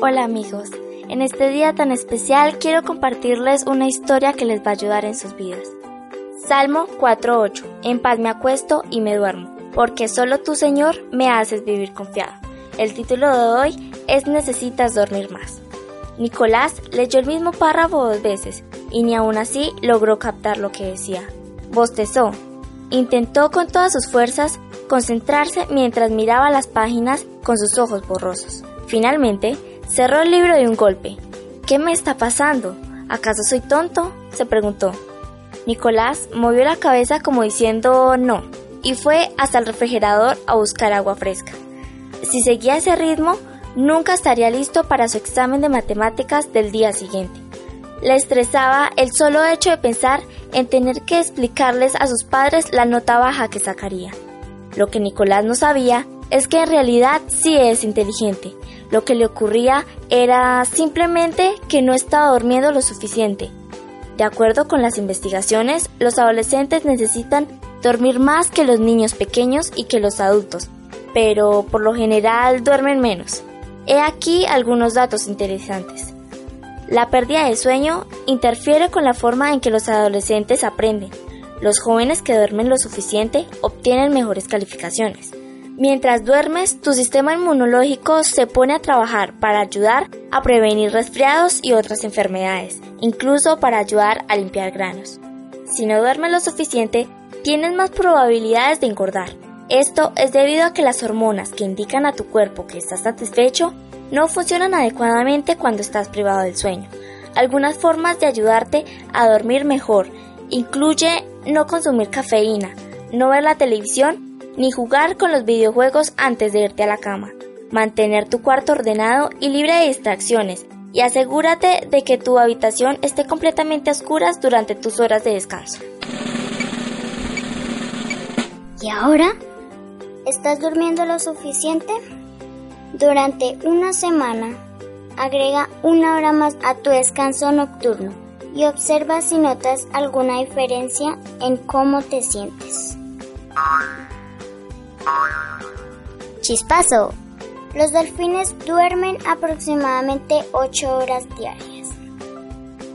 Hola amigos, en este día tan especial quiero compartirles una historia que les va a ayudar en sus vidas. Salmo 4.8. En paz me acuesto y me duermo, porque solo tú Señor me haces vivir confiado. El título de hoy es Necesitas dormir más. Nicolás leyó el mismo párrafo dos veces y ni aún así logró captar lo que decía. Bostezó. Intentó con todas sus fuerzas concentrarse mientras miraba las páginas con sus ojos borrosos. Finalmente, cerró el libro de un golpe. ¿Qué me está pasando? ¿Acaso soy tonto? se preguntó. Nicolás movió la cabeza como diciendo no, y fue hasta el refrigerador a buscar agua fresca. Si seguía ese ritmo, nunca estaría listo para su examen de matemáticas del día siguiente. Le estresaba el solo hecho de pensar en tener que explicarles a sus padres la nota baja que sacaría. Lo que Nicolás no sabía es que en realidad sí es inteligente. Lo que le ocurría era simplemente que no estaba durmiendo lo suficiente. De acuerdo con las investigaciones, los adolescentes necesitan dormir más que los niños pequeños y que los adultos, pero por lo general duermen menos. He aquí algunos datos interesantes. La pérdida de sueño interfiere con la forma en que los adolescentes aprenden. Los jóvenes que duermen lo suficiente obtienen mejores calificaciones. Mientras duermes, tu sistema inmunológico se pone a trabajar para ayudar a prevenir resfriados y otras enfermedades, incluso para ayudar a limpiar granos. Si no duermes lo suficiente, tienes más probabilidades de engordar. Esto es debido a que las hormonas que indican a tu cuerpo que estás satisfecho no funcionan adecuadamente cuando estás privado del sueño. Algunas formas de ayudarte a dormir mejor incluye no consumir cafeína, no ver la televisión ni jugar con los videojuegos antes de irte a la cama. Mantener tu cuarto ordenado y libre de distracciones y asegúrate de que tu habitación esté completamente a oscuras durante tus horas de descanso. ¿Y ahora? ¿Estás durmiendo lo suficiente? Durante una semana, agrega una hora más a tu descanso nocturno y observa si notas alguna diferencia en cómo te sientes. Chispazo. Los delfines duermen aproximadamente 8 horas diarias,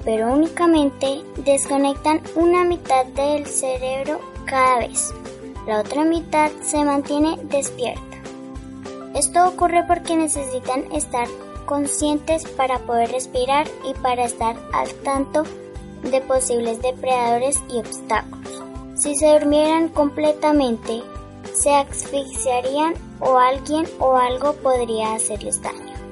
pero únicamente desconectan una mitad del cerebro cada vez. La otra mitad se mantiene despierta. Esto ocurre porque necesitan estar conscientes para poder respirar y para estar al tanto de posibles depredadores y obstáculos. Si se durmieran completamente, se asfixiarían o alguien o algo podría hacerles daño.